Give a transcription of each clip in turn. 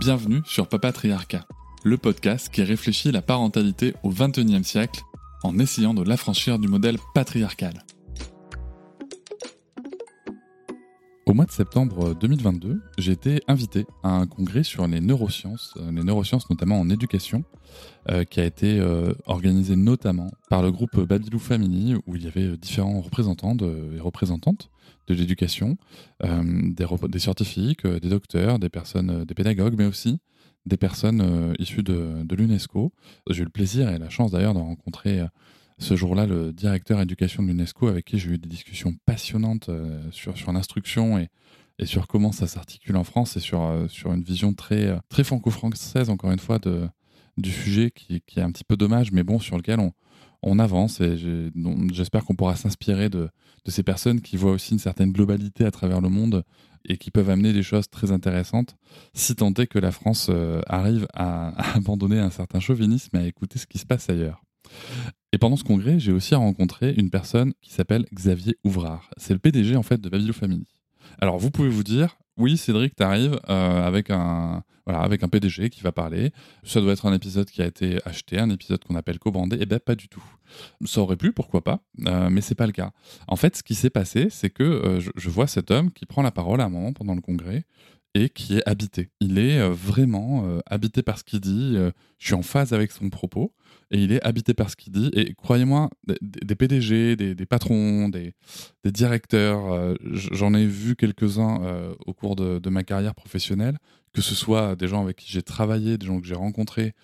Bienvenue sur Papatriarcat, le podcast qui réfléchit la parentalité au XXIe siècle en essayant de l'affranchir du modèle patriarcal. Au mois de septembre 2022, j'ai été invité à un congrès sur les neurosciences, euh, les neurosciences notamment en éducation, euh, qui a été euh, organisé notamment par le groupe Babylou Family, où il y avait différents représentants et représentantes de l'éducation, des, des, scientifiques, des docteurs, des personnes, des pédagogues, mais aussi des personnes issues de, l'UNESCO. J'ai eu le plaisir et la chance d'ailleurs de rencontrer ce jour-là le directeur éducation de l'UNESCO avec qui j'ai eu des discussions passionnantes euh, sur, sur l'instruction et, et sur comment ça s'articule en France et sur, euh, sur une vision très, euh, très franco-française, encore une fois, de, du sujet qui, qui, est un petit peu dommage, mais bon, sur lequel on, on avance et j'espère qu'on pourra s'inspirer de, ces personnes qui voient aussi une certaine globalité à travers le monde et qui peuvent amener des choses très intéressantes, si tant est que la France arrive à, à abandonner un certain chauvinisme et à écouter ce qui se passe ailleurs. Et pendant ce congrès, j'ai aussi rencontré une personne qui s'appelle Xavier Ouvrard. C'est le PDG en fait de Babylou Family. Alors vous pouvez vous dire, oui Cédric, t'arrives euh, avec un PDG qui va parler. Ça doit être un épisode qui a été acheté, un épisode qu'on appelle co-brandé. Eh ben pas du tout. Ça aurait pu, pourquoi pas, euh, mais c'est pas le cas. En fait, ce qui s'est passé, c'est que euh, je, vois cet homme qui prend la parole à un moment pendant le congrès et qui est habité. Il est euh, vraiment euh, habité par ce qu'il dit. Euh, je suis en phase avec son propos et il est habité par ce qu'il dit. Et croyez-moi, des, PDG, des, patrons, des, directeurs, j'en ai vu quelques-uns au cours de, ma carrière professionnelle, que ce soit des gens avec qui j'ai travaillé, des gens que j'ai rencontrés,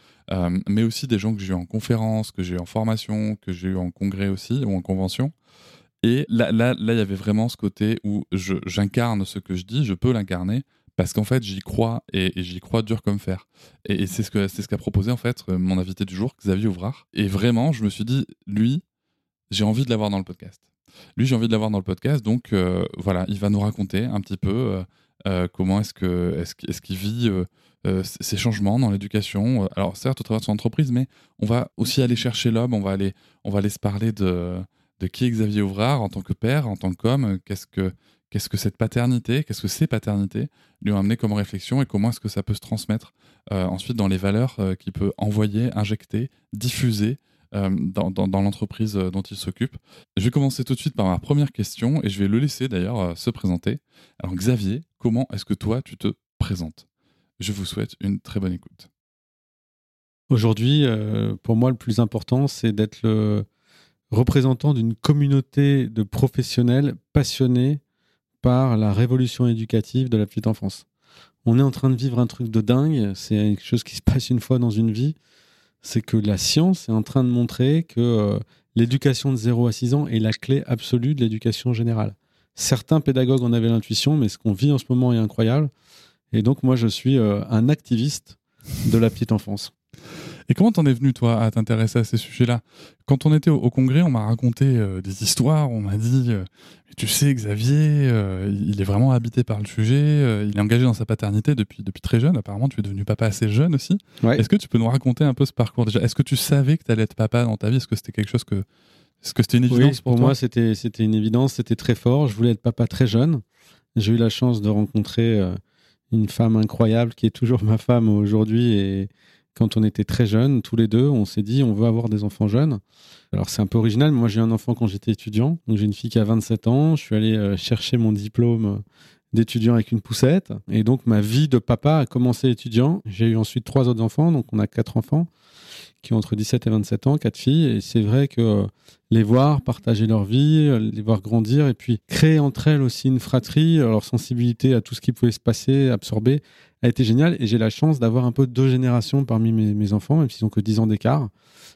mais aussi des gens que j'ai eu en conférence, que j'ai eu en formation, que j'ai eu en congrès aussi ou en convention. Et là, là, là, il y avait vraiment ce côté où j'incarne ce que je dis, je peux l'incarner, parce qu'en fait j'y crois et, j'y crois dur comme fer. Et, c'est ce que c'est ce qu'a proposé en fait euh, mon invité du jour, Xavier Ouvrard. Et vraiment, je me suis dit, lui, j'ai envie de l'avoir dans le podcast. Lui, j'ai envie de l'avoir dans le podcast, donc euh, voilà, il va nous raconter un petit peu euh, comment est-ce que est-ce qu'il vit ces changements dans l'éducation. Alors certes au travers de son entreprise, mais on va aussi aller chercher l'homme, on va aller on va aller se parler de de qui est Xavier Ouvrard en tant que père, en tant qu'homme, qu'est-ce que qu'est-ce que cette paternité, qu'est-ce que ces paternités lui ont amené comme réflexion et comment est-ce que ça peut se transmettre euh, ensuite dans les valeurs euh, qu'il peut envoyer, injecter, diffuser euh, dans, dans, l'entreprise dont il s'occupe. Je vais commencer tout de suite par ma première question et je vais le laisser d'ailleurs se présenter. Alors Xavier, comment est-ce que toi tu te présentes? Je vous souhaite une très bonne écoute. Aujourd'hui, pour moi, le plus important, c'est d'être le représentant d'une communauté de professionnels passionnés par la révolution éducative de la petite enfance. On est en train de vivre un truc de dingue, c'est quelque chose qui se passe une fois dans une vie, c'est que la science est en train de montrer que euh, l'éducation de 0 à 6 ans est la clé absolue de l'éducation générale. Certains pédagogues en avaient l'intuition, mais ce qu'on vit en ce moment est incroyable. Et donc moi, je suis euh, un activiste de la petite enfance. Et comment t'en es venu, toi, à t'intéresser à ces sujets-là? Quand on était au, congrès, on m'a raconté euh, des histoires, on m'a dit euh, Tu sais, Xavier, euh, il est vraiment habité par le sujet, il est engagé dans sa paternité depuis, depuis très jeune. Apparemment, tu es devenu papa assez jeune aussi. Est-ce que tu peux nous raconter un peu ce parcours? Déjà Est-ce que tu savais que tu allais être papa dans ta vie? Est-ce que c'était quelque chose que. Est-ce que c'était une évidence pour, moi, c'était, c'était une évidence, c'était très fort. Je voulais être papa très jeune. J'ai eu la chance de rencontrer une femme incroyable qui est toujours ma femme aujourd'hui et quand on était très jeunes, tous les deux, on s'est dit on veut avoir des enfants jeunes. Alors c'est un peu original, mais moi j'ai un enfant quand j'étais étudiant. Donc j'ai une fille qui a 27 ans. Je suis allé euh, chercher mon diplôme d'étudiant avec une poussette. Et donc ma vie de papa a commencé étudiant. J'ai eu ensuite trois autres enfants, donc on a quatre enfants qui ont entre 17 et 27 ans, quatre filles. Et c'est vrai que euh, les voir partager leur vie, euh, les voir grandir, et puis créer entre elles aussi une fratrie, leur sensibilité à tout ce qui pouvait se passer, absorber, a été génial. Et j'ai la chance d'avoir un peu deux générations parmi mes, enfants, même s'ils ont que 10 ans d'écart.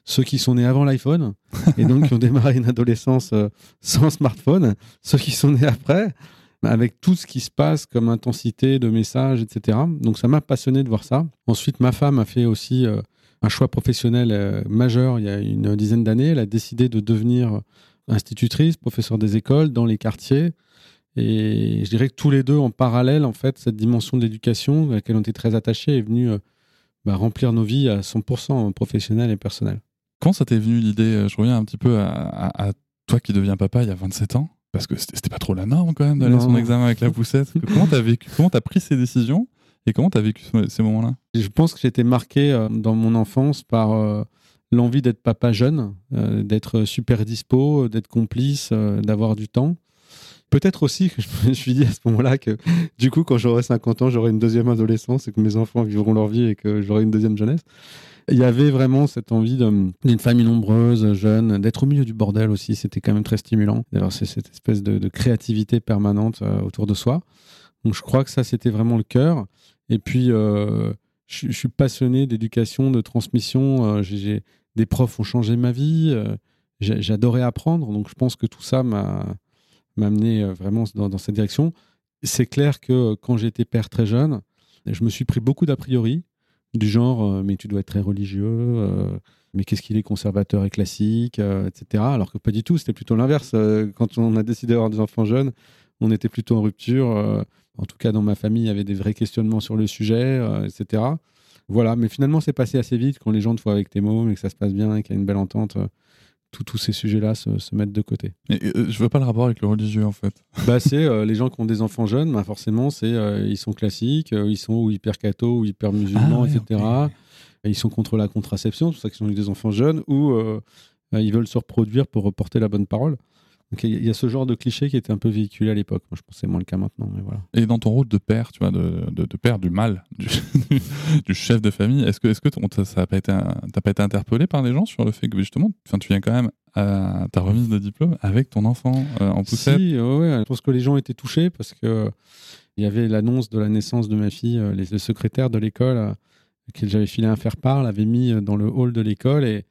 Ceux qui sont nés avant l'iPhone, et donc qui ont démarré une adolescence euh, sans smartphone. Ceux qui sont nés après, avec tout ce qui se passe comme intensité de messages, etc. Donc ça m'a passionné de voir ça. Ensuite, ma femme a fait aussi euh, un choix professionnel euh, majeur il y a une dizaine d'années. Elle a décidé de devenir institutrice, professeur des écoles dans les quartiers. Et je dirais que tous les deux, en parallèle, en fait, cette dimension de l'éducation à laquelle on était très attachés est venue bah, remplir nos vies à 100% professionnelles et personnelles. Comment ça t'est venu l'idée? Je reviens un petit peu à, toi qui deviens papa il y a 27 ans. Parce que c'était pas trop la norme quand même d'aller son examen avec la poussette. comment t'as vécu? Comment t'as pris ces décisions? Et comment t'as vécu ces moments-là? Je pense que été marqué euh, dans mon enfance par euh, l'envie d'être papa jeune, euh, d'être super dispo, d'être complice, d'avoir du temps. Peut-être aussi que je me suis dit à ce moment-là que du coup, quand j'aurai 50 ans, j'aurai une deuxième adolescence et que mes enfants vivront leur vie et que j'aurai une deuxième jeunesse. Il y avait vraiment cette envie d'une famille nombreuse, jeune, d'être au milieu du bordel aussi. C'était quand même très stimulant d'avoir cette espèce de, créativité permanente autour de soi. Donc je crois que ça, c'était vraiment le cœur. Et puis, euh, je, suis passionné d'éducation, de transmission. Euh, j'ai des profs ont changé ma vie. J'adorais apprendre. Donc je pense que tout ça m'a amené vraiment dans, cette direction. C'est clair que quand j'étais père très jeune, je me suis pris beaucoup d'a priori du genre euh, mais tu dois être très religieux, euh, mais qu'est-ce qu'il est conservateur et classique, euh, etc. Alors que pas du tout, c'était plutôt l'inverse. quand on a décidé d'avoir des enfants jeunes, on était plutôt en rupture. En tout cas, dans ma famille, il y avait des vrais questionnements sur le sujet, etc. Voilà, mais finalement, c'est passé assez vite quand les gens te voient avec tes mots, mais que ça se passe bien et qu'il y a une belle entente tous ces sujets-là se, mettent de côté. Mais euh, je veux pas le rapport avec le religieux en fait. Bah c'est euh, les gens qui ont des enfants jeunes, bah forcément c'est euh, ils sont classiques, ils sont ou hyper catho ou hyper musulmans, ah etc. ils sont contre la contraception, c'est pour ça qu'ils ont eu des enfants jeunes ou ils veulent se reproduire pour reporter la bonne parole. Donc il y a ce genre de cliché qui était un peu véhiculé à l'époque. Moi, je pense que c'est moins le cas maintenant. Mais voilà. Et dans ton rôle de père, tu vois, de, de, père du mal, du, du, chef de famille, est-ce que, est-ce que ça n'a pas été, t'as pas été interpellé par les gens sur le fait que justement, tu viens quand même à ta remise de diplôme avec ton enfant euh, en poussette? Si, ouais, je pense que les gens étaient touchés parce que il y avait l'annonce de la naissance de ma fille, euh, les, le secrétaire de l'école, euh, que j'avais filé un faire-part, l'avait mis dans le hall de l'école et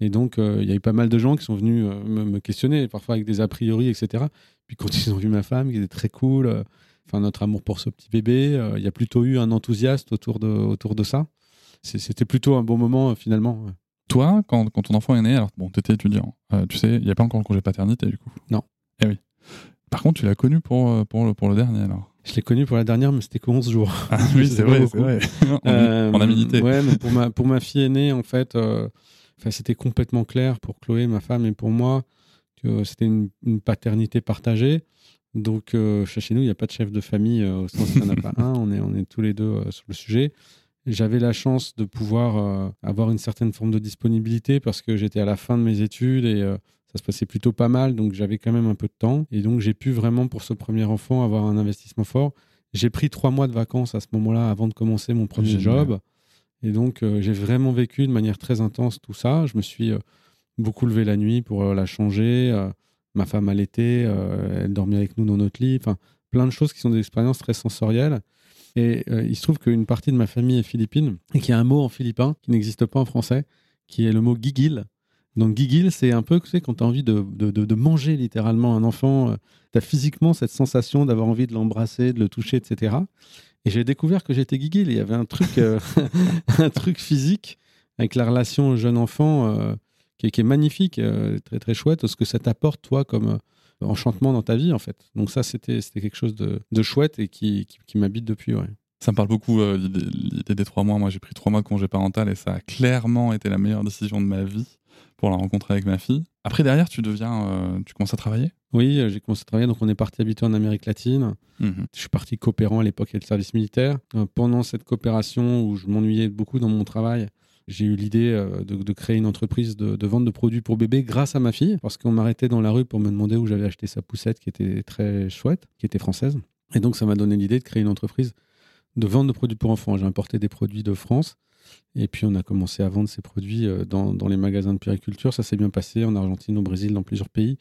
et donc, euh, il y a eu pas mal de gens qui sont venus euh, me, questionner, parfois avec des a priori, etc. Puis quand ils ont vu ma femme, qui était très cool, euh, enfin notre amour pour ce petit bébé, il y a plutôt eu un enthousiasme autour de, autour de ça. C'était plutôt un bon moment finalement. Toi, quand, quand, ton enfant est né, alors bon, tu étais étudiant, tu sais, il n'y a pas encore le congé paternité du coup Non. Eh oui. Par contre, tu l'as connu pour, pour, le, pour le dernier alors je l'ai connu pour la dernière, mais c'était que 11 jours. Ah, oui, c'est vrai, c'est vrai. en, amitié. Ouais, mais pour ma, pour ma fille aînée, en fait, c'était complètement clair pour Chloé, ma femme, et pour moi que c'était une, paternité partagée. Donc, euh, chez nous, il n'y a pas de chef de famille euh, au sens qu'il n'y en a pas un. On est, on est tous les deux euh, sur le sujet. J'avais la chance de pouvoir avoir une certaine forme de disponibilité parce que j'étais à la fin de mes études et ça se passait plutôt pas mal. Donc, j'avais quand même un peu de temps. Et donc, j'ai pu vraiment, pour ce premier enfant, avoir un investissement fort. J'ai pris trois mois de vacances à ce moment-là avant de commencer mon premier job. Et donc, euh, j'ai vraiment vécu de manière très intense tout ça. Je me suis euh, beaucoup levé la nuit pour euh, la changer. ma femme allaitait, elle dormait avec nous dans notre lit. Enfin, plein de choses qui sont des expériences très sensorielles. Et il se trouve qu'une partie de ma famille est philippine et qu'il y a un mot en philippin qui n'existe pas en français, qui est le mot gigil. Donc gigil, c'est un peu, tu sais, quand tu as envie de, de, de, manger littéralement un enfant, tu as physiquement cette sensation d'avoir envie de l'embrasser, de le toucher, etc. Et j'ai découvert que j'étais guigui. Il y avait un truc, euh, un truc physique avec la relation jeune-enfant euh, qui, est magnifique, euh, très très chouette, ce que ça t'apporte, toi, comme enchantement dans ta vie, en fait. Donc ça, c'était quelque chose de, de, chouette et qui, qui, m'habite depuis, ouais. Ça me parle beaucoup, l'idée des trois mois. Moi, j'ai pris trois mois de congé parental et ça a clairement été la meilleure décision de ma vie pour la rencontrer avec ma fille. Après, derrière, tu deviens, tu commences à travailler? Oui, euh, j'ai commencé à travailler. Donc, on est parti habiter en Amérique latine. Mhm. Je suis parti coopérant à l'époque avec le service militaire. Euh, pendant cette coopération où je m'ennuyais beaucoup dans mon travail, j'ai eu l'idée euh, de, créer une entreprise de, vente de produits pour bébés grâce à ma fille, parce qu'on m'arrêtait dans la rue pour me demander où j'avais acheté sa poussette qui était très chouette, qui était française. Et donc, ça m'a donné l'idée de créer une entreprise de vente de produits pour enfants. J'ai importé des produits de France. Et puis, on a commencé à vendre ces produits dans, dans les magasins de périculture. Ça s'est bien passé en Argentine, au Brésil, dans plusieurs pays.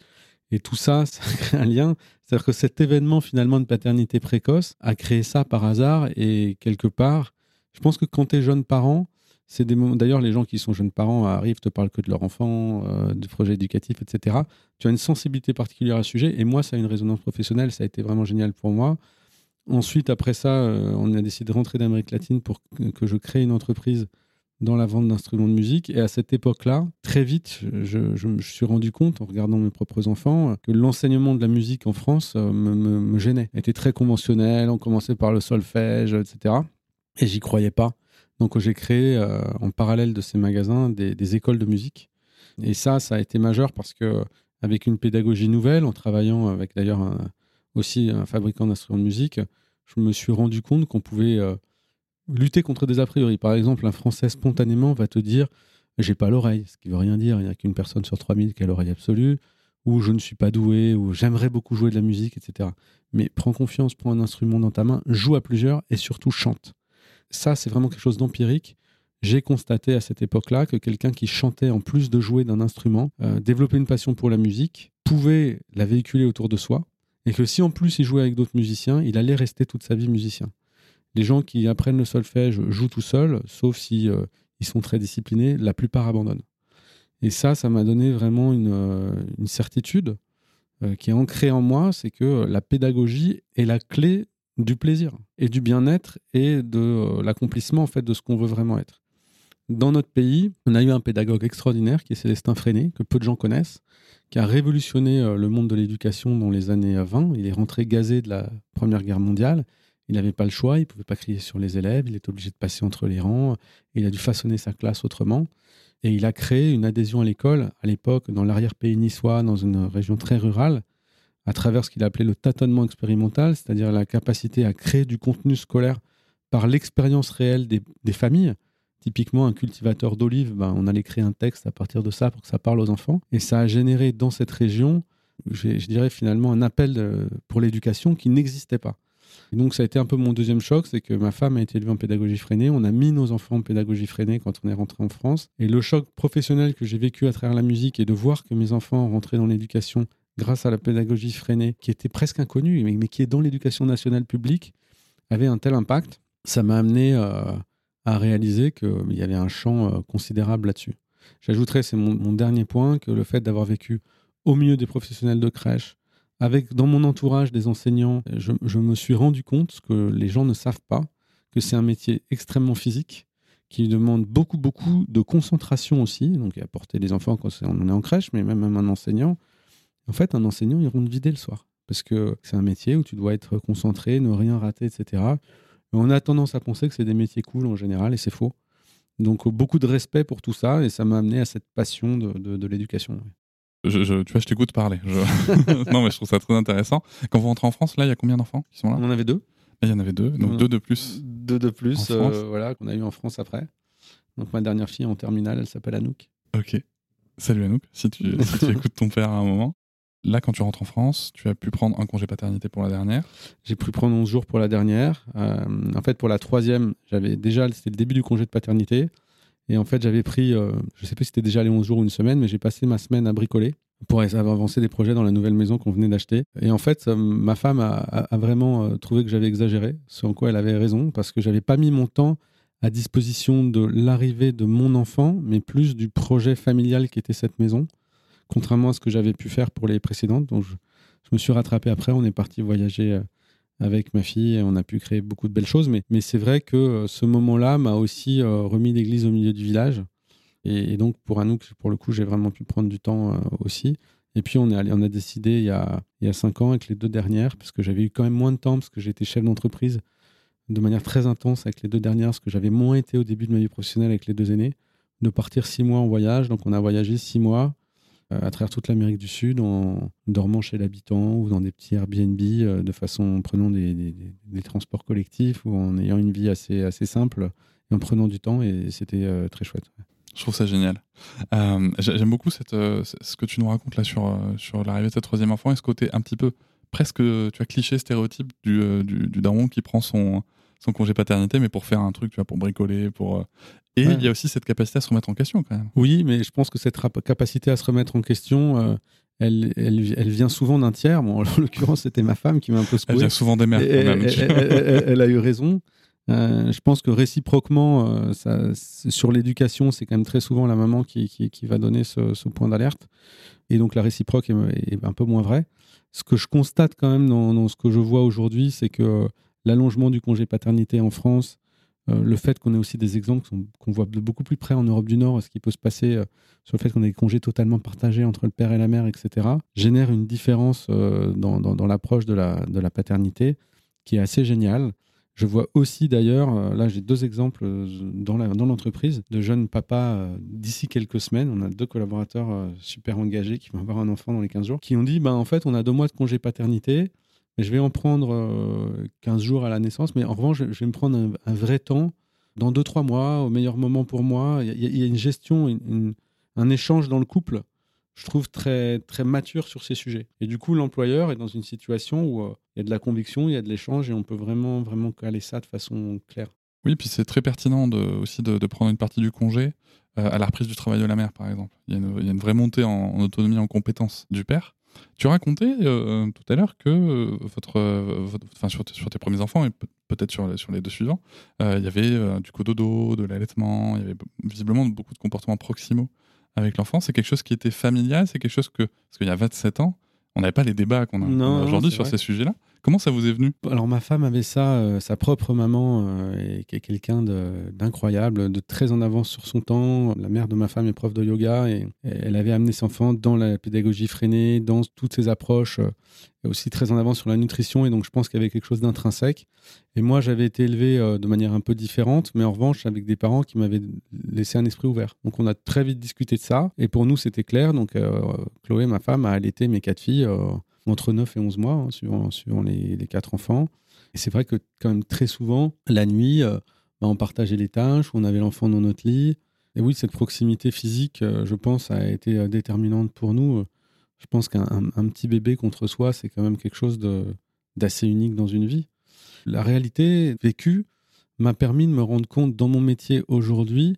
Et tout ça, ça crée un lien. C'est-à-dire que cet événement finalement de paternité précoce a créé ça par hasard et quelque part, je pense que quand tu es jeune parent, C'est des D'ailleurs, les gens qui sont jeunes parents arrivent, te parlent que de leur enfant, euh, de projets éducatifs, etc. Tu as une sensibilité particulière à ce sujet. Et moi, ça a une résonance professionnelle. Ça a été vraiment génial pour moi. Ensuite, après ça, euh, on a décidé de rentrer d'Amérique latine pour que je crée une entreprise dans la vente d'instruments de musique. Et à cette époque-là, très vite, je, me suis rendu compte, en regardant mes propres enfants, que l'enseignement de la musique en France euh, me, gênait. était très conventionnel, on commençait par le solfège, etc. Et j'y croyais pas. Donc j'ai créé euh, en parallèle de ces magasins des, des, écoles de musique. Et ça, ça a été majeur parce que avec une pédagogie nouvelle, en travaillant avec d'ailleurs aussi un fabricant d'instruments de musique, je me suis rendu compte qu'on pouvait euh, lutter contre des a priori. Par exemple, un Français spontanément va te dire j'ai pas l'oreille, ce qui veut rien dire. Il n'y a qu'une personne sur 3000 qui a l'oreille absolue, ou je ne suis pas doué, ou j'aimerais beaucoup jouer de la musique, etc. Mais prends confiance, prends un instrument dans ta main, joue à plusieurs et surtout chante. Ça, c'est vraiment quelque chose d'empirique. J'ai constaté à cette époque-là que quelqu'un qui chantait en plus de jouer d'un instrument, euh, développait une passion pour la musique, pouvait la véhiculer autour de soi, et que si en plus il jouait avec d'autres musiciens, il allait rester toute sa vie musicien. Les gens qui apprennent le solfège jouent tout seuls, sauf si euh, ils sont très disciplinés, la plupart abandonnent. Et ça, ça m'a donné vraiment une, euh, certitude euh, qui est ancrée en moi, c'est que la pédagogie est la clé du plaisir et du bien-être et de l'accomplissement en fait de ce qu'on veut vraiment être. Dans notre pays, on a eu un pédagogue extraordinaire qui est Célestin Freinet, que peu de gens connaissent, qui a révolutionné le monde de l'éducation dans les années 20. Il est rentré gazé de la Première Guerre mondiale il n'avait pas le choix, il ne pouvait pas crier sur les élèves, il était obligé de passer entre les rangs, il a dû façonner sa classe autrement. Et il a créé une adhésion à l'école, à l'époque, dans l'arrière-pays niçois, dans une région très rurale, à travers ce qu'il appelait le tâtonnement expérimental, c'est-à-dire la capacité à créer du contenu scolaire par l'expérience réelle des, familles. Typiquement, un cultivateur d'olives, ben, on allait créer un texte à partir de ça pour que ça parle aux enfants. Et ça a généré dans cette région, je, dirais finalement, un appel pour l'éducation qui n'existait pas donc ça a été un peu mon deuxième choc, c'est que ma femme a été élevée en pédagogie freinée. On a mis nos enfants en pédagogie freinée quand on est rentré en France. Et le choc professionnel que j'ai vécu à travers la musique et de voir que mes enfants rentraient dans l'éducation grâce à la pédagogie freinée, qui était presque inconnue, mais, qui est dans l'éducation nationale publique, avait un tel impact, ça m'a amené euh, à réaliser qu'il y avait un champ euh, considérable là-dessus. J'ajouterais, c'est mon, mon, dernier point, que le fait d'avoir vécu au milieu des professionnels de crèche, avec dans mon entourage des enseignants, je, me suis rendu compte que les gens ne savent pas que c'est un métier extrêmement physique qui demande beaucoup, beaucoup de concentration aussi. Donc, a porter les enfants quand on est en crèche, mais même un enseignant. En fait, un enseignant, il rentre vider le soir parce que c'est un métier où tu dois être concentré, ne rien rater, etc. on a tendance à penser que c'est des métiers cool en général et c'est faux. Donc, beaucoup de respect pour tout ça et ça m'a amené à cette passion de l'éducation. Je, je, tu vois, je t'écoute parler. Je... non, mais je trouve ça très intéressant. Quand vous rentrez en France, là, il y a combien d'enfants qui sont là? On en avait deux. Là, il y en avait deux, donc deux de plus. Deux de plus, euh, voilà, qu'on a eu en France après. Donc ma dernière fille en terminale, elle s'appelle Anouk. Ok. Salut Anouk, si tu, si tu écoutes ton père à un moment. Là, quand tu rentres en France, tu as pu prendre un congé paternité pour la dernière J'ai pu prendre 11 jours pour la dernière. Euh, en fait, pour la troisième, j'avais déjà, c'était le début du congé de paternité. Et en fait, j'avais pris, euh, je ne sais plus si c'était déjà les 11 jours ou une semaine, mais j'ai passé ma semaine à bricoler pour avancer des projets dans la nouvelle maison qu'on venait d'acheter. Et en fait, euh, ma femme a, vraiment euh, trouvé que j'avais exagéré, ce en quoi elle avait raison, parce que j'avais pas mis mon temps à disposition de l'arrivée de mon enfant, mais plus du projet familial qui était cette maison, contrairement à ce que j'avais pu faire pour les précédentes. Donc, je, je me suis rattrapé après. On est parti voyager avec ma fille on a pu créer beaucoup de belles choses. Mais, c'est vrai que ce moment-là m'a aussi remis l'église au milieu du village. Et, donc, pour Anouk, pour le coup, j'ai vraiment pu prendre du temps euh, aussi. Et puis, on, est allé, on a décidé il y a, il y a cinq ans avec les deux dernières, parce que j'avais eu quand même moins de temps, parce que j'étais chef d'entreprise de manière très intense avec les deux dernières, parce que j'avais moins été au début de ma vie professionnelle avec les deux aînés, de partir six mois en voyage. Donc, on a voyagé six mois euh, à travers toute l'Amérique du Sud en dormant chez l'habitant ou dans des petits Airbnb euh, de façon en prenant des, transports collectifs ou en ayant une vie assez, assez simple et en prenant du temps. Et c'était euh, très chouette. Je trouve ça génial. Euh, J'aime beaucoup cette, euh, ce que tu nous racontes là sur, euh, sur l'arrivée de ce troisième enfant et ce côté un petit peu presque, tu as cliché, stéréotype du, euh, du, du daron qui prend son, son congé paternité, mais pour faire un truc, tu vois, pour bricoler, pour. Et ouais. il y a aussi cette capacité à se remettre en question quand même. Oui, mais je pense que cette capacité à se remettre en question, euh, elle, elle, elle, vient souvent d'un tiers. Bon, en l'occurrence, c'était ma femme qui m'a un peu secoué. Elle vient souvent des mères. Elle, elle, elle, a eu raison. Euh, je pense que réciproquement, euh, ça, sur l'éducation, c'est quand même très souvent la maman qui, qui, va donner ce, point d'alerte. Et donc la réciproque est, un peu moins vraie. Ce que je constate quand même dans, ce que je vois aujourd'hui, c'est que l'allongement du congé paternité en France, euh, le fait qu'on ait aussi des exemples qu'on voit de beaucoup plus près en Europe du Nord, ce qui peut se passer sur le fait qu'on ait des congés totalement partagés entre le père et la mère, etc., génère une différence dans, dans, l'approche de la, paternité qui est assez géniale. Je vois aussi d'ailleurs, euh, là j'ai deux exemples euh, dans l'entreprise de jeunes papas euh, d'ici quelques semaines. On a deux collaborateurs super engagés qui vont avoir un enfant dans les 15 jours, qui ont dit, ben, en fait on a deux mois de congé paternité, je vais en prendre 15 jours à la naissance, mais en revanche je vais me prendre un, vrai temps dans 2-3 mois, au meilleur moment pour moi. Il y, a une gestion, un échange dans le couple je trouve, très, très mature sur ces sujets. Et du coup, l'employeur est dans une situation où euh, il y a de la conviction, il y a de l'échange et on peut vraiment, vraiment caler ça de façon claire. Oui, puis c'est très pertinent aussi de, prendre une partie du congé euh, à la reprise du travail de la mère, par exemple. Il y a une, vraie montée en, autonomie, en compétence du père. Tu racontais euh, tout à l'heure que votre, enfin, sur, tes, premiers enfants et peut-être sur, sur, les deux suivants, il y avait du cododo, de l'allaitement, il y avait visiblement beaucoup de comportements proximaux avec l'enfant C'est quelque chose qui était familial C'est quelque chose que. Parce qu'il y a 27 ans, on n'avait pas les débats qu'on a, aujourd'hui sur ces sujets-là. Comment ça vous est venu? Alors ma femme avait ça, euh, sa propre maman euh, est quelqu'un d'incroyable, de, très en avance sur son temps. La mère de ma femme est prof de yoga et, elle avait amené ses enfants dans la pédagogie freinée, dans toutes ses approches, euh, aussi très en avance sur la nutrition. Et donc je pense qu'il y avait quelque chose d'intrinsèque. Et moi j'avais été élevé de manière un peu différente, mais en revanche avec des parents qui m'avaient laissé un esprit ouvert. Donc on a très vite discuté de ça. Et pour nous c'était clair. Donc Chloé, ma femme, a allaité mes quatre filles entre 9 et 11 mois, hein, suivant, suivant les, quatre enfants. C'est vrai que quand même très souvent, la nuit, euh, bah, on partageait les tâches, on avait l'enfant dans notre lit. Et oui, cette proximité physique, euh, je pense, a été euh, déterminante pour nous. Je pense qu'un petit bébé contre soi, c'est quand même quelque chose d'assez unique dans une vie. La réalité vécue m'a permis de me rendre compte dans mon métier aujourd'hui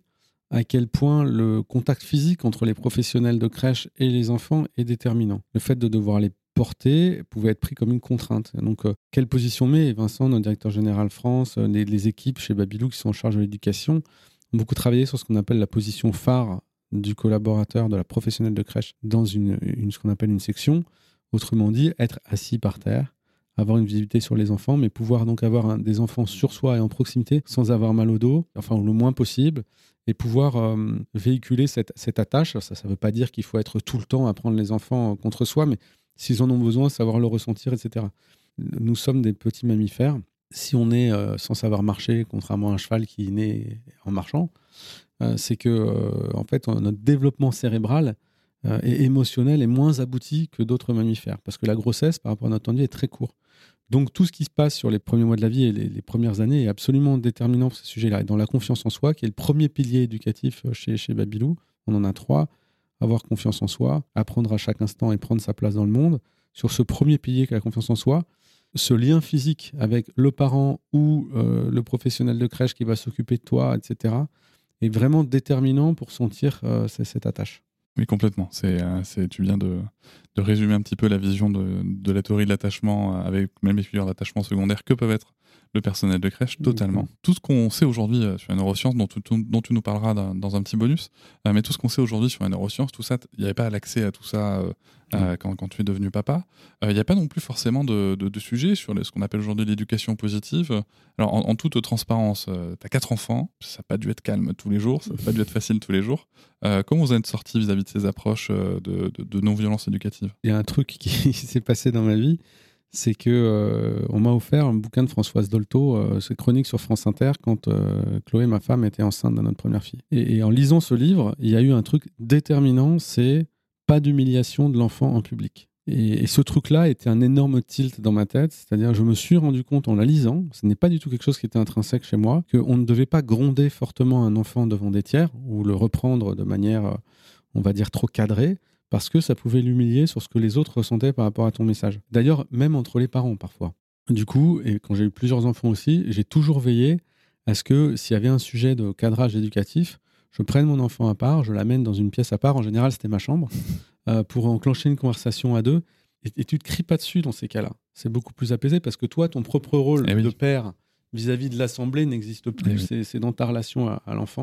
à quel point le contact physique entre les professionnels de crèche et les enfants est déterminant. Le fait de devoir les porté pouvait être pris comme une contrainte. Donc, euh, quelle position met Vincent, notre directeur général France, euh, les, équipes chez Babylou qui sont en charge de l'éducation, ont beaucoup travaillé sur ce qu'on appelle la position phare du collaborateur, de la professionnelle de crèche dans une, ce qu'on appelle une section. Autrement dit, être assis par terre, avoir une visibilité sur les enfants, mais pouvoir donc avoir des enfants sur soi et en proximité sans avoir mal au dos, enfin le moins possible, et pouvoir euh, véhiculer cette, cette attache. Ça ne veut pas dire qu'il faut être tout le temps à prendre les enfants contre soi, mais s'ils en ont besoin, savoir le ressentir, etc. Nous sommes des petits mammifères. Si on est euh, sans savoir marcher, contrairement à un cheval qui naît en marchant, euh, c'est que euh, en fait notre développement cérébral et émotionnel est moins abouti que d'autres mammifères, parce que la grossesse, par rapport à notre temps vie, est très court. Donc tout ce qui se passe sur les premiers mois de la vie et les, premières années est absolument déterminant pour ce sujet-là. Et dans la confiance en soi, qui est le premier pilier éducatif chez, chez Babylou, on en a trois avoir confiance en soi, apprendre à chaque instant et prendre sa place dans le monde. Sur ce premier pilier qu'est la confiance en soi, ce lien physique avec le parent ou euh, le professionnel de crèche qui va s'occuper de toi, etc., est vraiment déterminant pour sentir euh, cette attache. Oui, complètement. C'est, euh, tu viens de, résumer un petit peu la vision de, de la théorie de l'attachement avec même les figures d'attachement secondaire que peuvent être le personnel de crèche, totalement. Tout ce qu'on sait aujourd'hui euh, sur la neuroscience, dont, dont, tu nous parleras dans, un petit bonus, euh, mais tout ce qu'on sait aujourd'hui sur la neuroscience, tout ça, il n'y avait pas l'accès à tout ça euh, quand, quand, tu es devenu papa. Il n'y a pas non plus forcément de, de, sujet sur ce qu'on appelle aujourd'hui l'éducation positive. Alors, en, toute transparence, tu as quatre enfants, ça n'a pas dû être calme tous les jours, ça n'a pas dû être facile tous les jours. comment vous êtes sorti vis-à-vis de ces approches de, de non-violence éducative? Il y a un truc qui s'est passé dans ma vie c'est que euh, on m'a offert un bouquin de Françoise Dolto, euh, ses chroniques sur France Inter, quand euh, Chloé, ma femme, était enceinte de notre première fille. Et, en lisant ce livre, il y a eu un truc déterminant, c'est pas d'humiliation de l'enfant en public. Et, ce truc-là était un énorme tilt dans ma tête, c'est-à-dire je me suis rendu compte en la lisant, ce n'est pas du tout quelque chose qui était intrinsèque chez moi, qu'on ne devait pas gronder fortement un enfant devant des tiers ou le reprendre de manière, on va dire, trop cadrée parce que ça pouvait l'humilier sur ce que les autres ressentaient par rapport à ton message. D'ailleurs, même entre les parents parfois. Du coup, et quand j'ai eu plusieurs enfants aussi, j'ai toujours veillé à ce que s'il y avait un sujet de cadrage éducatif, je prenne mon enfant à part, je l'amène dans une pièce à part, en général c'était ma chambre, euh, pour enclencher une conversation à deux, et, tu te cries pas dessus dans ces cas-là. C'est beaucoup plus apaisé parce que toi, ton propre rôle eh de père vis-à-vis de l'Assemblée n'existe plus. C'est dans ta relation à, à l'enfant.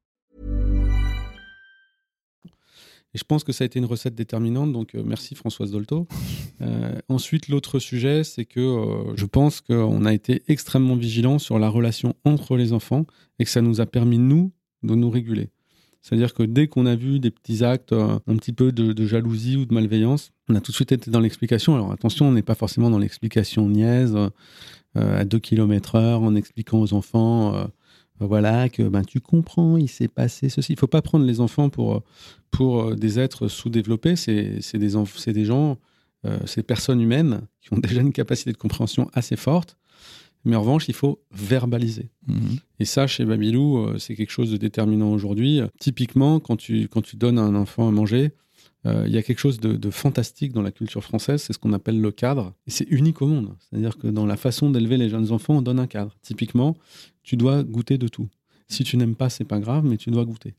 Et je pense que ça a été une recette déterminante, donc euh, merci Françoise Dolto. Euh, ensuite, l'autre sujet, c'est que euh, je pense qu'on a été extrêmement vigilant sur la relation entre les enfants et que ça nous a permis, nous, de nous réguler. C'est-à-dire que dès qu'on a vu des petits actes, un petit peu de, jalousie ou de malveillance, on a tout de suite été dans l'explication. Alors attention, on n'est pas forcément dans l'explication niaise à 2 km heure en expliquant aux enfants, voilà, que ben, tu comprends, il s'est passé ceci. Il ne faut pas prendre les enfants pour, pour des êtres sous-développés. C'est des, des gens, ces personnes humaines qui ont déjà une capacité de compréhension assez forte mais en revanche, il faut verbaliser. Mhm. Et ça, chez Babylou, euh, c'est quelque chose de déterminant aujourd'hui. Typiquement, quand tu, quand tu donnes à un enfant à manger, euh, il y a quelque chose de, fantastique dans la culture française, c'est ce qu'on appelle le cadre. Et c'est unique au monde. C'est-à-dire que dans la façon d'élever les jeunes enfants, on donne un cadre. Typiquement, tu dois goûter de tout. Si tu n'aimes pas, c'est pas grave, mais tu dois goûter.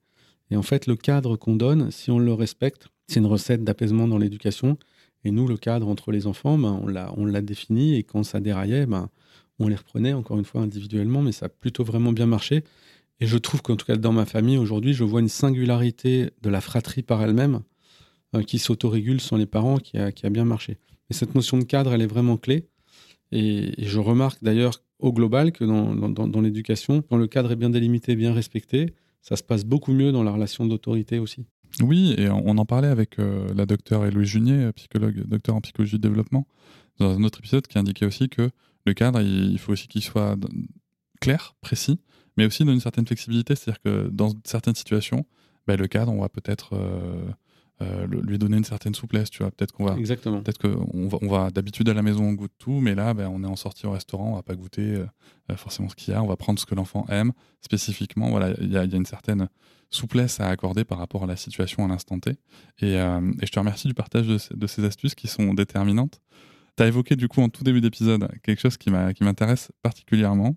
Et en fait, le cadre qu'on donne, si on le respecte, c'est une recette d'apaisement dans l'éducation. Et nous, le cadre entre les enfants, ben, on l'a défini. Et quand ça déraillait, ben, on les reprenait encore une fois individuellement, mais ça a plutôt vraiment bien marché. Et je trouve qu'en tout cas dans ma famille aujourd'hui, je vois une singularité de la fratrie par elle-même qui s'autorégule sans les parents, qui a, bien marché. Et cette notion de cadre, elle est vraiment clé. Et, je remarque d'ailleurs au global que dans, l'éducation, quand le cadre est bien délimité, bien respecté, ça se passe beaucoup mieux dans la relation d'autorité aussi. Oui, et on en parlait avec euh, la docteure Héloïse Junier, psychologue, docteur en psychologie de développement, dans un autre épisode qui indiquait aussi que le cadre, il faut aussi qu'il soit clair, précis, mais aussi dans une certaine flexibilité. C'est-à-dire que dans certaines situations, ben, le cadre, on va peut-être euh, euh, lui donner une certaine souplesse. Tu vois, peut-être qu'on va, exactement. Peut-être qu'on va, on va d'habitude à la maison on goûte tout, mais là, ben, on est en sortie au restaurant, on va pas goûter euh, forcément ce qu'il y a. On va prendre ce que l'enfant aime spécifiquement. Voilà, il y, a une certaine souplesse à accorder par rapport à la situation à l'instant T. Et, je te remercie du partage de ces astuces qui sont déterminantes. Tu as évoqué du coup en tout début d'épisode quelque chose qui m'intéresse particulièrement.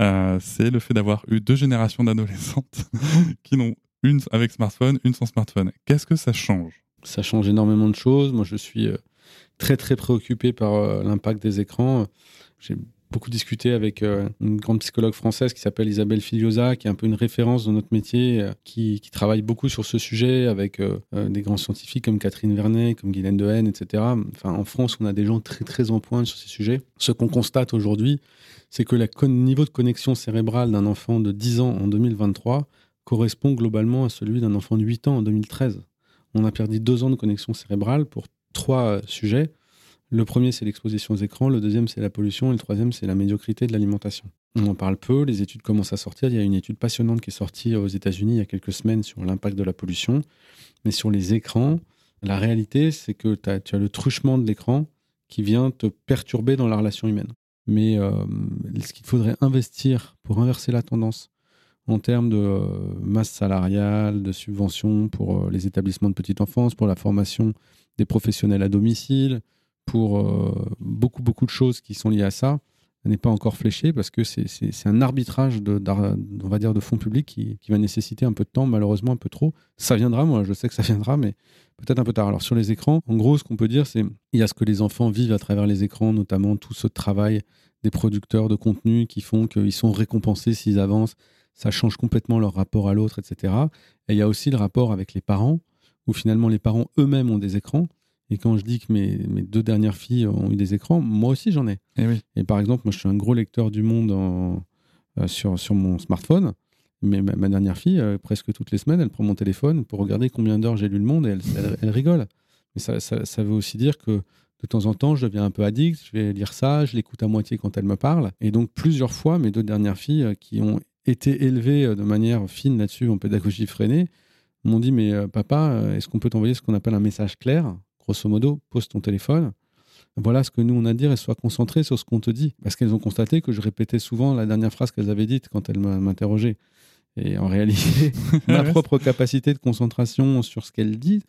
Euh, c'est le fait d'avoir eu deux générations d'adolescentes qui n'ont une avec smartphone, une sans smartphone. Qu'est-ce que ça change? Ça change énormément de choses. Moi, je suis euh, très très préoccupé par euh, l'impact des écrans. J'ai beaucoup discuté avec euh, une grande psychologue française qui s'appelle Isabelle Filiosa, qui est un peu une référence dans notre métier, qui, travaille beaucoup sur ce sujet avec des grands scientifiques comme Catherine Vernet, comme Guylaine Dehaene, etc. Enfin, en France, on a des gens très très en pointe sur ces sujets. Ce qu'on constate aujourd'hui, c'est que le niveau de connexion cérébrale d'un enfant de 10 ans en 2023 correspond globalement à celui d'un enfant de 8 ans en 2013. On a perdu deux ans de connexion cérébrale pour trois sujets le premier, c'est l'exposition aux écrans, le deuxième, c'est la pollution, et le troisième, c'est la médiocrité de l'alimentation. On en parle peu, les études commencent à sortir. Il y a une étude passionnante qui est sortie aux États-Unis il y a quelques semaines sur l'impact de la pollution. Mais sur les écrans, la réalité, c'est que tu as le truchement de l'écran qui vient te perturber dans la relation humaine. Mais euh, ce qu'il faudrait investir pour inverser la tendance en termes de euh, masse salariale, de subventions pour euh, les établissements de petite enfance, pour la formation des professionnels à domicile, pour euh, beaucoup, beaucoup de choses qui sont liées à ça n'est pas encore fléché parce que c'est un arbitrage de, on va dire de fonds publics qui, qui, va nécessiter un peu de temps, malheureusement un peu trop. Ça viendra, moi je sais que ça viendra, mais peut-être un peu tard. Alors sur les écrans, en gros, ce qu'on peut dire, c'est il y a ce que les enfants vivent à travers les écrans, notamment tout ce travail des producteurs de contenu qui font qu'ils sont récompensés s'ils avancent. Ça change complètement leur rapport à l'autre, etc. Et il y a aussi le rapport avec les parents, où finalement les parents eux-mêmes ont des écrans et quand je dis que mes, mes, deux dernières filles ont eu des écrans, moi aussi j'en ai. Et, eh et, par exemple, moi je suis un gros lecteur du monde en, euh, sur, sur mon smartphone. Mais ma, dernière fille, euh, presque toutes les semaines, elle prend mon téléphone pour regarder combien d'heures j'ai lu le monde et elle, elle, rigole. Mais ça, ça, ça, veut aussi dire que de temps en temps, je deviens un peu addict, je vais lire ça, je l'écoute à moitié quand elle me parle. Et donc plusieurs fois, mes deux dernières filles euh, qui ont été élevées de manière fine là-dessus en pédagogie freinée, m'ont dit mais papa, est-ce qu'on peut t'envoyer ce qu'on appelle un message clair? Grosso modo, pose ton téléphone, voilà ce que nous on a à dire et sois concentré sur ce qu'on te dit. Parce qu'elles ont constaté que je répétais souvent la dernière phrase qu'elles avaient dite quand elles m'interrogeaient. Et en réalité, ma propre capacité de concentration sur ce qu'elles disent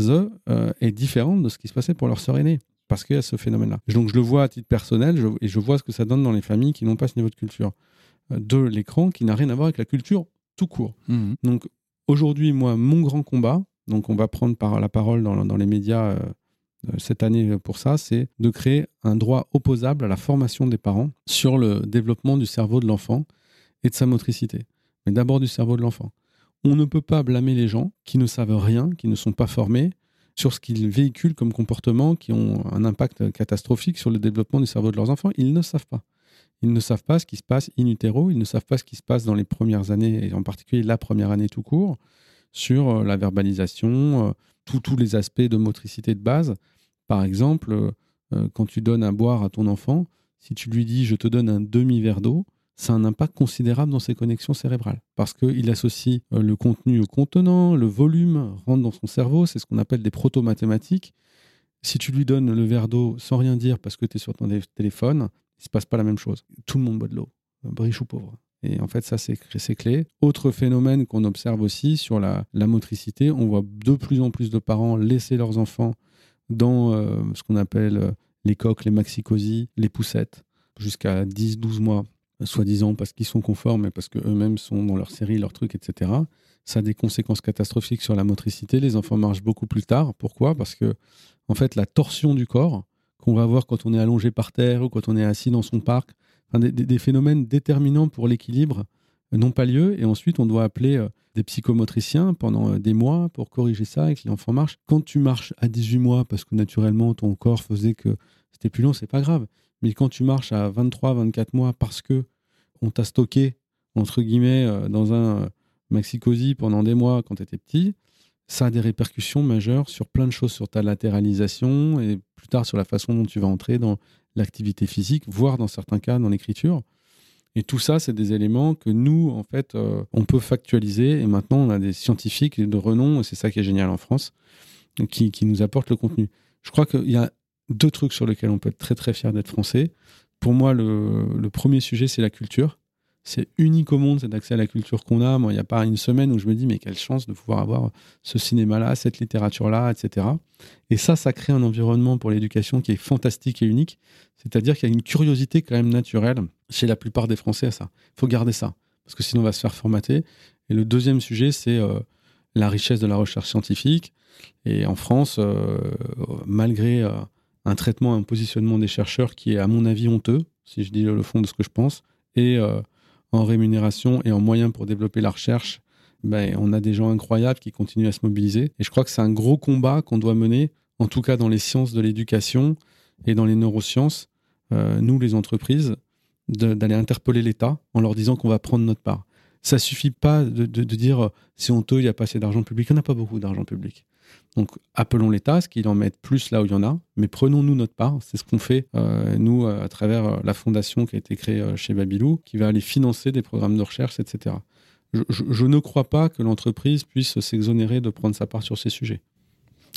euh, est différente de ce qui se passait pour leur sœur aînée. Parce qu'il y a ce phénomène-là. Donc je le vois à titre personnel et je vois ce que ça donne dans les familles qui n'ont pas ce niveau de culture euh, de l'écran qui n'a rien à voir avec la culture tout court. Mmh. Donc aujourd'hui, moi, mon grand combat, donc on va prendre par la parole dans, les médias euh, cette année pour ça, c'est de créer un droit opposable à la formation des parents sur le développement du cerveau de l'enfant et de sa motricité mais d'abord du cerveau de l'enfant. On ne peut pas blâmer les gens qui ne savent rien, qui ne sont pas formés sur ce qu'ils véhiculent comme comportement qui ont un impact catastrophique sur le développement du cerveau de leurs enfants. Ils ne savent pas. Ils ne savent pas ce qui se passe in utero, ils ne savent pas ce qui se passe dans les premières années, et en particulier la première année tout court, sur euh, la verbalisation, euh, tous les aspects de motricité de base. Par exemple, euh, quand tu donnes à boire à ton enfant, si tu lui dis je te donne un demi-verre d'eau, ça a un impact considérable dans ses connexions cérébrales. Parce qu'il associe le contenu au contenant, le volume rentre dans son cerveau, c'est ce qu'on appelle des proto-mathématiques. Si tu lui donnes le verre d'eau sans rien dire parce que tu es sur ton téléphone, il se passe pas la même chose. Tout le monde boit de l'eau, riche ou pauvre. Et en fait, ça, c'est clé. Autre phénomène qu'on observe aussi sur la, motricité, on voit de plus en plus de parents laisser leurs enfants dans euh, ce qu'on appelle euh, les coques, les maxicosies, les poussettes, jusqu'à 10-12 mois soi-disant parce qu'ils sont conformes et parce qu'eux-mêmes sont dans leur série, leur truc, etc. Ça a des conséquences catastrophiques sur la motricité. Les enfants marchent beaucoup plus tard. Pourquoi? Parce que, en fait, la torsion du corps qu'on va voir quand on est allongé par terre ou quand on est assis dans son parc, des, phénomènes déterminants pour l'équilibre n'ont pas lieu. Et ensuite, on doit appeler euh, des psychomotriciens pendant euh, des mois pour corriger ça et que l'enfant marche. Quand tu marches à 18 mois parce que naturellement ton corps faisait que c'était plus long, c'est pas grave. Mais quand tu marches à 23, 24 mois parce que on t'a stocké, entre guillemets, euh, dans un euh, maxi pendant des mois quand tu étais petit, ça a des répercussions majeures sur plein de choses, sur ta latéralisation et plus tard sur la façon dont tu vas entrer dans l'activité physique, voire dans certains cas dans l'écriture. Et tout ça, c'est des éléments que nous, en fait, euh, on peut factualiser. Et maintenant, on a des scientifiques de renom, et c'est ça qui est génial en France, qui, qui nous apportent le contenu. Je crois qu'il y a deux trucs sur lesquels on peut être très très fier d'être français. Pour moi, le, premier sujet, c'est la culture. C'est unique au monde cet accès à la culture qu'on a. Moi, il n'y a pas une semaine où je me dis, mais quelle chance de pouvoir avoir ce cinéma-là, cette littérature-là, etc. Et ça, ça crée un environnement pour l'éducation qui est fantastique et unique. C'est-à-dire qu'il y a une curiosité quand même naturelle chez la plupart des Français à ça. Il faut garder ça, parce que sinon on va se faire formater. Et le deuxième sujet, c'est euh, la richesse de la recherche scientifique. Et en France, euh, malgré euh, un traitement, un positionnement des chercheurs qui est, à mon avis, honteux, si je dis le fond de ce que je pense, et en rémunération et en moyens pour développer la recherche, ben, on a des gens incroyables qui continuent à se mobiliser. Et je crois que c'est un gros combat qu'on doit mener, en tout cas dans les sciences de l'éducation et dans les neurosciences, euh, nous, les entreprises, d'aller interpeller l'État en leur disant qu'on va prendre notre part. Ça suffit pas de, de dire c'est honteux, il n'y a pas assez d'argent public. Il n'y en a pas beaucoup d'argent public. Donc appelons l'État, ce qu'il en mette plus là où il y en a, mais prenons-nous notre part. C'est ce qu'on fait, euh, nous, à travers euh, la fondation qui a été créée euh, chez Babylou, qui va aller financer des programmes de recherche, etc. Je, ne crois pas que l'entreprise puisse s'exonérer de prendre sa part sur ces sujets.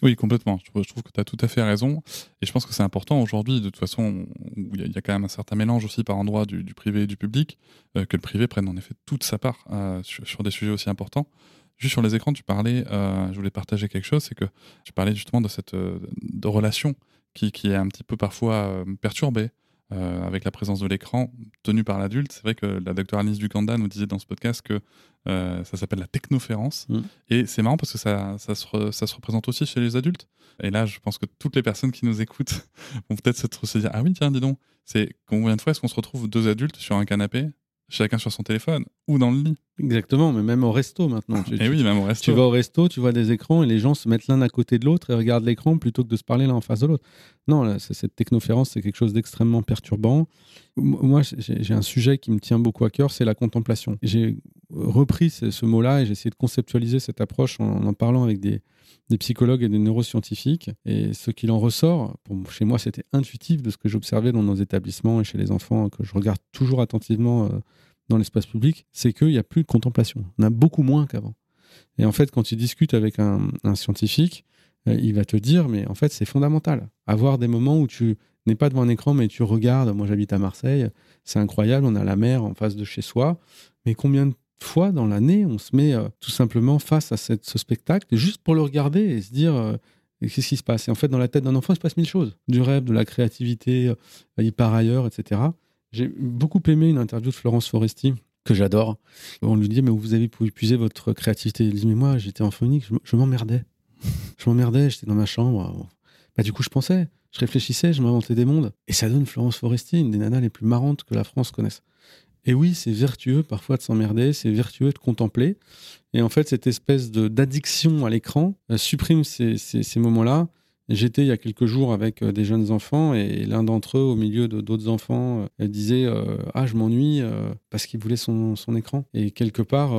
Oui, complètement. Je trouve, que tu as tout à fait raison. Et je pense que c'est important aujourd'hui, de toute façon, il y, a quand même un certain mélange aussi par endroit du, privé et du public, que le privé prenne en effet toute sa part sur, des sujets aussi importants. Juste sur les écrans, tu parlais, euh, je voulais partager quelque chose, c'est que tu parlais justement de cette euh, de relation qui, qui, est un petit peu parfois euh, perturbée avec la présence de l'écran tenu par l'adulte. C'est vrai que la docteure Alice Ducanda nous disait dans ce podcast que ça s'appelle la technoférence. Mm. Et c'est marrant parce que ça, ça, se ça, se représente aussi chez les adultes. Et là, je pense que toutes les personnes qui nous écoutent vont peut-être se, dire Ah oui, tiens, dis donc, c'est combien de fois est-ce qu'on se retrouve deux adultes sur un canapé? Chacun sur son téléphone ou dans le lit. Exactement, mais même au resto maintenant. Tu, et oui, même au resto. Tu vas au resto, tu vois des écrans et les gens se mettent l'un à côté de l'autre et regardent l'écran plutôt que de se parler l'un en face de l'autre. Non, cette technoférence, c'est quelque chose d'extrêmement perturbant. Moi, j'ai un sujet qui me tient beaucoup à cœur, c'est la contemplation. J'ai repris ce, mot-là et j'ai essayé de conceptualiser cette approche en en parlant avec des, des psychologues et des neuroscientifiques. Et ce qu'il en ressort, pour, chez moi, c'était intuitif de ce que j'observais dans nos établissements et chez les enfants, que je regarde toujours attentivement euh, dans l'espace public, c'est qu'il n'y a plus de contemplation. On a beaucoup moins qu'avant. Et en fait, quand tu discutes avec un, scientifique, euh, il va te dire, mais en fait, c'est fondamental. Avoir des moments où tu n'est pas devant un écran, mais tu regardes. Moi, j'habite à Marseille. C'est incroyable. On a la mer en face de chez soi. Mais combien de fois dans l'année on se met euh, tout simplement face à ce spectacle juste pour le regarder et se dire euh, qu'est-ce qui se passe? Et en fait, dans la tête d'un enfant, il se passe mille choses. Du rêve, de la créativité, euh, il part ailleurs, etc. J'ai beaucoup aimé une interview de Florence Foresti que j'adore. On lui dit mais vous avez pu épuiser votre créativité. Il dit mais moi j'étais en phonique, je, je m'emmerdais. je m'emmerdais, j'étais dans ma chambre. Bah, du coup, je pensais, je réfléchissais, je m'inventais des mondes. Et ça donne Florence Foresti, une des nanas les plus marrantes que la France connaisse. Et oui, c'est vertueux parfois de s'emmerder, c'est vertueux de contempler. Et en fait, cette espèce d'addiction à l'écran supprime ces, ces, moments-là. J'étais il y a quelques jours avec euh, des jeunes enfants et l'un d'entre eux, au milieu d'autres enfants, euh, disait euh, Ah, je m'ennuie parce qu'il voulait son, son, écran. Et quelque part,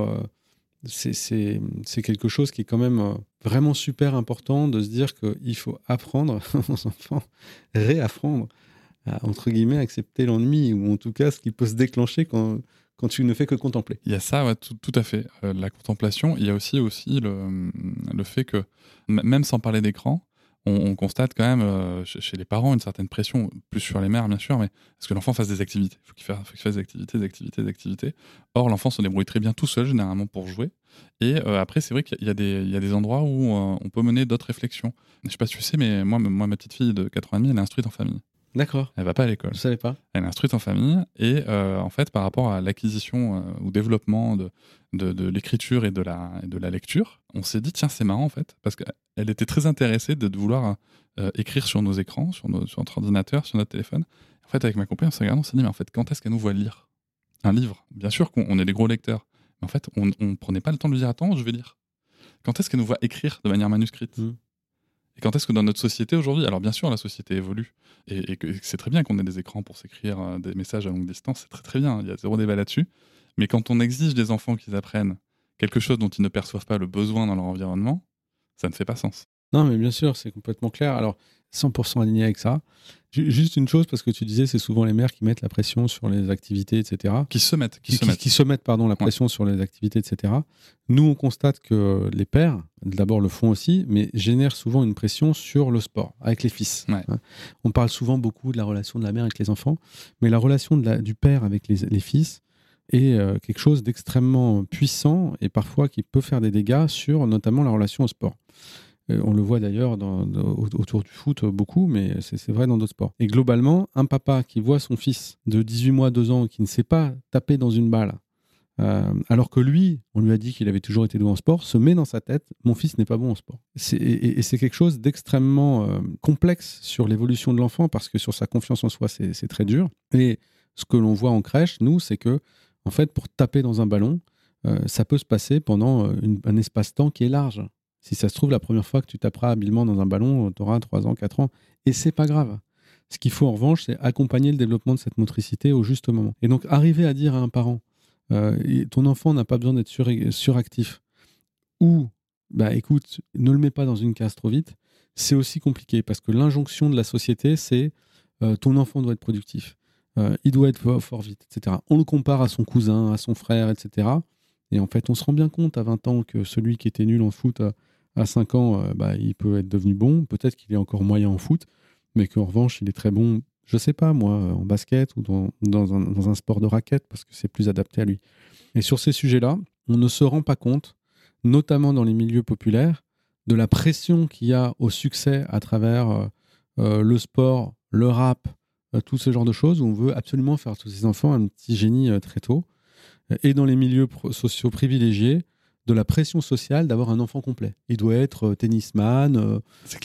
c'est quelque chose qui est quand même vraiment super important de se dire qu'il faut apprendre aux enfants, réapprendre à, entre guillemets, accepter l'ennui ou en tout cas ce qui peut se déclencher quand, quand tu ne fais que contempler. Il y a ça, tout, tout, à fait. Euh, la contemplation. Il y a aussi, aussi le, le fait que, même sans parler d'écran, on, on, constate quand même euh, chez les parents une certaine pression, plus sur les mères bien sûr, mais parce que l'enfant fasse des activités. Il faut qu'il fasse, des activités, des activités, des activités. Or, l'enfant se débrouille très bien tout seul, généralement, pour jouer. Et euh, après, c'est vrai qu'il y, y, a des endroits où on peut mener d'autres réflexions. Je sais pas si tu sais, mais moi, moi, ma petite fille de 4 ans et demi, elle est instruite en famille. D'accord. Elle va pas à l'école. Je savais pas. Elle est instruite en famille et euh, en fait, par rapport à l'acquisition euh, ou développement de, de, de l'écriture et de la, et de la lecture, on s'est dit tiens c'est marrant en fait parce qu'elle était très intéressée de, vouloir euh, écrire sur nos écrans, sur, nos, sur notre ordinateur, sur notre téléphone. En fait, avec ma compagne, on s'est regardé, on s'est dit mais en fait, quand est-ce qu'elle nous voit lire un livre? Bien sûr qu'on est des gros lecteurs, mais en fait, on, on prenait pas le temps de lui dire attends, je vais lire. Quand est-ce qu'elle nous voit écrire de manière manuscrite? Mmh. Et quand est-ce que dans notre société aujourd'hui, alors bien sûr la société évolue et, c'est très bien qu'on ait des écrans pour s'écrire euh, des messages à longue distance, c'est très très bien, il y a zéro débat là-dessus. Mais quand on exige des enfants qu'ils apprennent quelque chose dont ils ne perçoivent pas le besoin dans leur environnement, ça ne fait pas sens. Non, mais bien sûr, c'est complètement clair. Alors, 100% aligné avec ça. Juste une chose, parce que tu disais, c'est souvent les mères qui mettent la pression sur les activités, etc. Qui se mettent. Qui, qui, se, mettent. qui se, mettent. pardon, la pression ouais. sur les activités, etc. Nous, on constate que les pères, d'abord, le font aussi, mais génèrent souvent une pression sur le sport, avec les fils. Ouais. On parle souvent beaucoup de la relation de la mère avec les enfants, mais la relation de la, du père avec les, les fils est euh, quelque chose d'extrêmement puissant et parfois qui peut faire des dégâts sur notamment la relation au sport. Euh, on le voit d'ailleurs autour du foot beaucoup, mais c'est vrai dans d'autres sports. Et globalement, un papa qui voit son fils de 18 mois, 2 ans, qui ne sait pas taper dans une balle, euh, alors que lui, on lui a dit qu'il avait toujours été doué en sport, se met dans sa tête, mon fils n'est pas bon en sport. Et, c'est quelque chose d'extrêmement euh, complexe sur l'évolution de l'enfant, parce que sur sa confiance en soi, c'est très dur. Et ce que l'on voit en crèche, nous, c'est que, en fait, pour taper dans un ballon, euh, ça peut se passer pendant un espace-temps qui est large. Si ça se trouve, la première fois que tu taperas habilement dans un ballon, tu auras 3 ans, 4 ans, et c'est pas grave. Ce qu'il faut en revanche, c'est accompagner le développement de cette motricité au juste moment. Et donc, arriver à dire à un parent, euh, ton enfant n'a pas besoin d'être sur, suractif, ou, bah écoute, ne le mets pas dans une case trop vite, c'est aussi compliqué, parce que l'injonction de la société, c'est euh, ton enfant doit être productif, euh, il doit être fort, fort, vite, etc. On le compare à son cousin, à son frère, etc. Et en fait, on se rend bien compte à 20 ans que celui qui était nul en foot à 5 ans, euh, bah, il peut être devenu bon. Peut-être qu'il est encore moyen en foot, mais qu'en revanche, il est très bon, je sais pas moi, en basket ou dans, un, sport de raquette, parce que c'est plus adapté à lui. Et sur ces sujets-là, on ne se rend pas compte, notamment dans les milieux populaires, de la pression qu'il y a au succès à travers euh, euh, le sport, le rap, euh, tout ce genre de choses, où on veut absolument faire tous ces enfants un petit génie euh, très tôt. Et dans les milieux sociaux privilégiés, de la pression sociale d'avoir un enfant complet. Il doit être euh, tennisman, euh,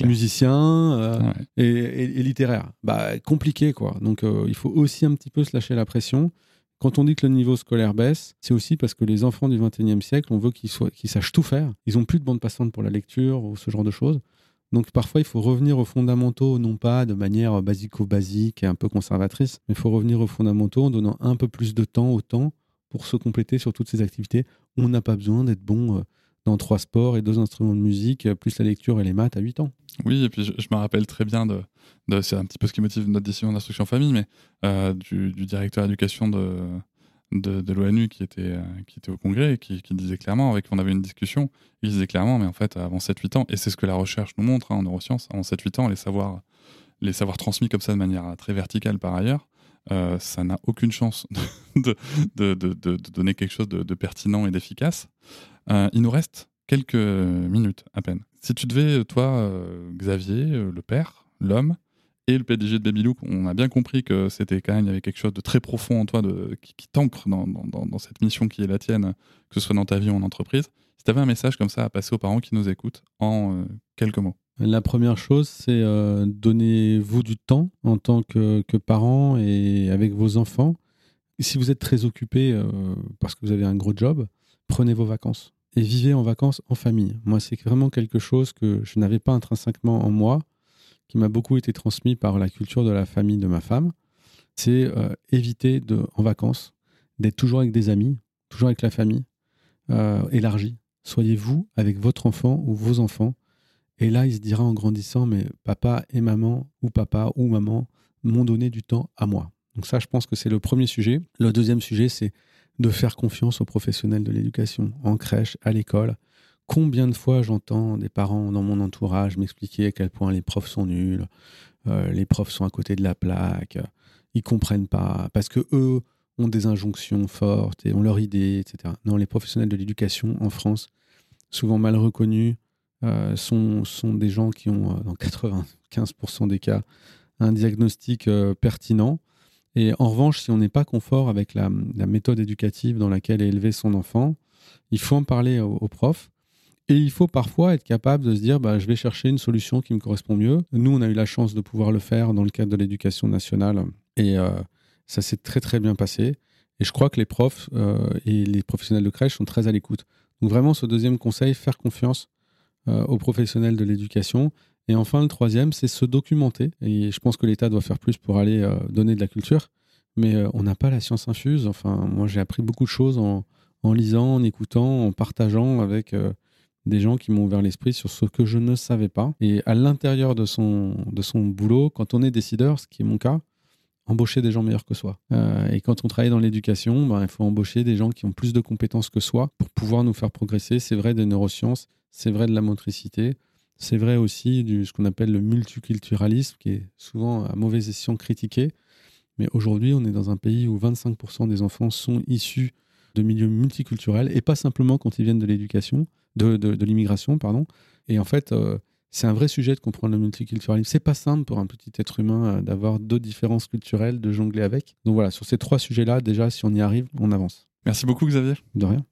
musicien euh, ouais. et, et, et, littéraire. Bah, compliqué, quoi. Donc, euh, il faut aussi un petit peu se lâcher la pression. Quand on dit que le niveau scolaire baisse, c'est aussi parce que les enfants du 21e siècle, on veut qu'ils qu sachent tout faire. Ils n'ont plus de bande passante pour la lecture ou ce genre de choses. Donc parfois, il faut revenir aux fondamentaux, non pas de manière basico-basique et un peu conservatrice, mais il faut revenir aux fondamentaux en donnant un peu plus de temps au temps pour se compléter sur toutes ces activités. On n'a pas besoin d'être bon euh, dans trois sports et deux instruments de musique, euh, plus la lecture et les maths à 8 ans. Oui, et puis je, me rappelle très bien de, c'est un petit peu ce qui motive notre décision d'instruction famille, mais euh, du, directeur d'éducation de, de, l'ONU qui était, qui était au congrès et qui, qui, disait clairement, avec on avait une discussion, il disait clairement, mais en fait, avant 7-8 ans, et c'est ce que la recherche nous montre hein, en neurosciences, avant 7-8 ans, les savoirs les savoirs transmis comme ça de manière très verticale par ailleurs, euh, ça n'a aucune chance de, donner quelque chose de, pertinent et d'efficace. Euh, il nous reste quelques minutes à peine. Si tu devais, toi, euh, Xavier, le père, l'homme, et le PDG de Babylook, on a bien compris que c'était quand même, y avait quelque chose de très profond en toi de, qui, t'ancre dans, dans, dans, cette mission qui est la tienne, que ce soit dans ta vie ou en entreprise. Si tu avais un message comme ça à passer aux parents qui nous écoutent en quelques mots. La première chose, c'est euh, donnez-vous du temps en tant que, que, parent et avec vos enfants. Si vous êtes très occupé euh, parce que vous avez un gros job, prenez vos vacances et vivez en vacances en famille. Moi, c'est vraiment quelque chose que je n'avais pas intrinsèquement en moi, qui m'a beaucoup été transmis par la culture de la famille de ma femme. C'est euh, éviter de, en vacances d'être toujours avec des amis, toujours avec la famille, élargie. Soyez vous avec votre enfant ou vos enfants et là, il se dira en grandissant, mais papa et maman, ou papa ou maman, m'ont donné du temps à moi. Donc ça, je pense que c'est le premier sujet. Le deuxième sujet, c'est de faire confiance aux professionnels de l'éducation, en crèche, à l'école. Combien de fois j'entends des parents dans mon entourage m'expliquer à quel point les profs sont nuls, euh, les profs sont à côté de la plaque, ils comprennent pas, parce que eux ont des injonctions fortes et ont leur idée, etc. Non, les professionnels de l'éducation en France, souvent mal reconnus, euh, sont, sont, des gens qui ont, euh, dans 95% des cas, un diagnostic euh, pertinent. Et en revanche, si on n'est pas confort avec la, méthode éducative dans laquelle est élevé son enfant, il faut en parler au, prof. Et il faut parfois être capable de se dire, bah, je vais chercher une solution qui me correspond mieux. Nous, on a eu la chance de pouvoir le faire dans le cadre de l'éducation nationale. Et ça s'est très, très bien passé. Et je crois que les profs et les professionnels de crèche sont très à l'écoute. Donc vraiment, ce deuxième conseil, faire confiance aux professionnels de l'éducation. Et enfin, le troisième, c'est se documenter. Et je pense que l'État doit faire plus pour aller euh, donner de la culture. Mais euh, on n'a pas la science infuse. Enfin, moi, j'ai appris beaucoup de choses en, en, lisant, en écoutant, en partageant avec des gens qui m'ont ouvert l'esprit sur ce que je ne savais pas. Et à l'intérieur de son, de son boulot, quand on est décideur, ce qui est mon cas, embaucher des gens meilleurs que soi. et quand on travaille dans l'éducation, ben, il faut embaucher des gens qui ont plus de compétences que soi pour pouvoir nous faire progresser. C'est vrai des neurosciences, c'est vrai de la motricité, c'est vrai aussi de ce qu'on appelle le multiculturalisme, qui est souvent à mauvais escient critiqué. Mais aujourd'hui, on est dans un pays où 25% des enfants sont issus de milieux multiculturels, et pas simplement quand ils viennent de l'éducation, de, de, l'immigration, pardon. Et en fait, euh, c'est un vrai sujet de comprendre le multiculturalisme. C'est pas simple pour un petit être humain euh, d'avoir deux différences culturelles, de jongler avec. Donc voilà, sur ces trois sujets-là, déjà, si on y arrive, on avance. Merci beaucoup, Xavier. De rien.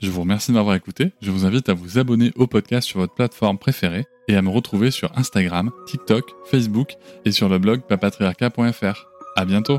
Je vous remercie de m'avoir écouté. Je vous invite à vous abonner au podcast sur votre plateforme préférée et à me retrouver sur Instagram, TikTok, Facebook et sur le blog papatriarca.fr. À bientôt!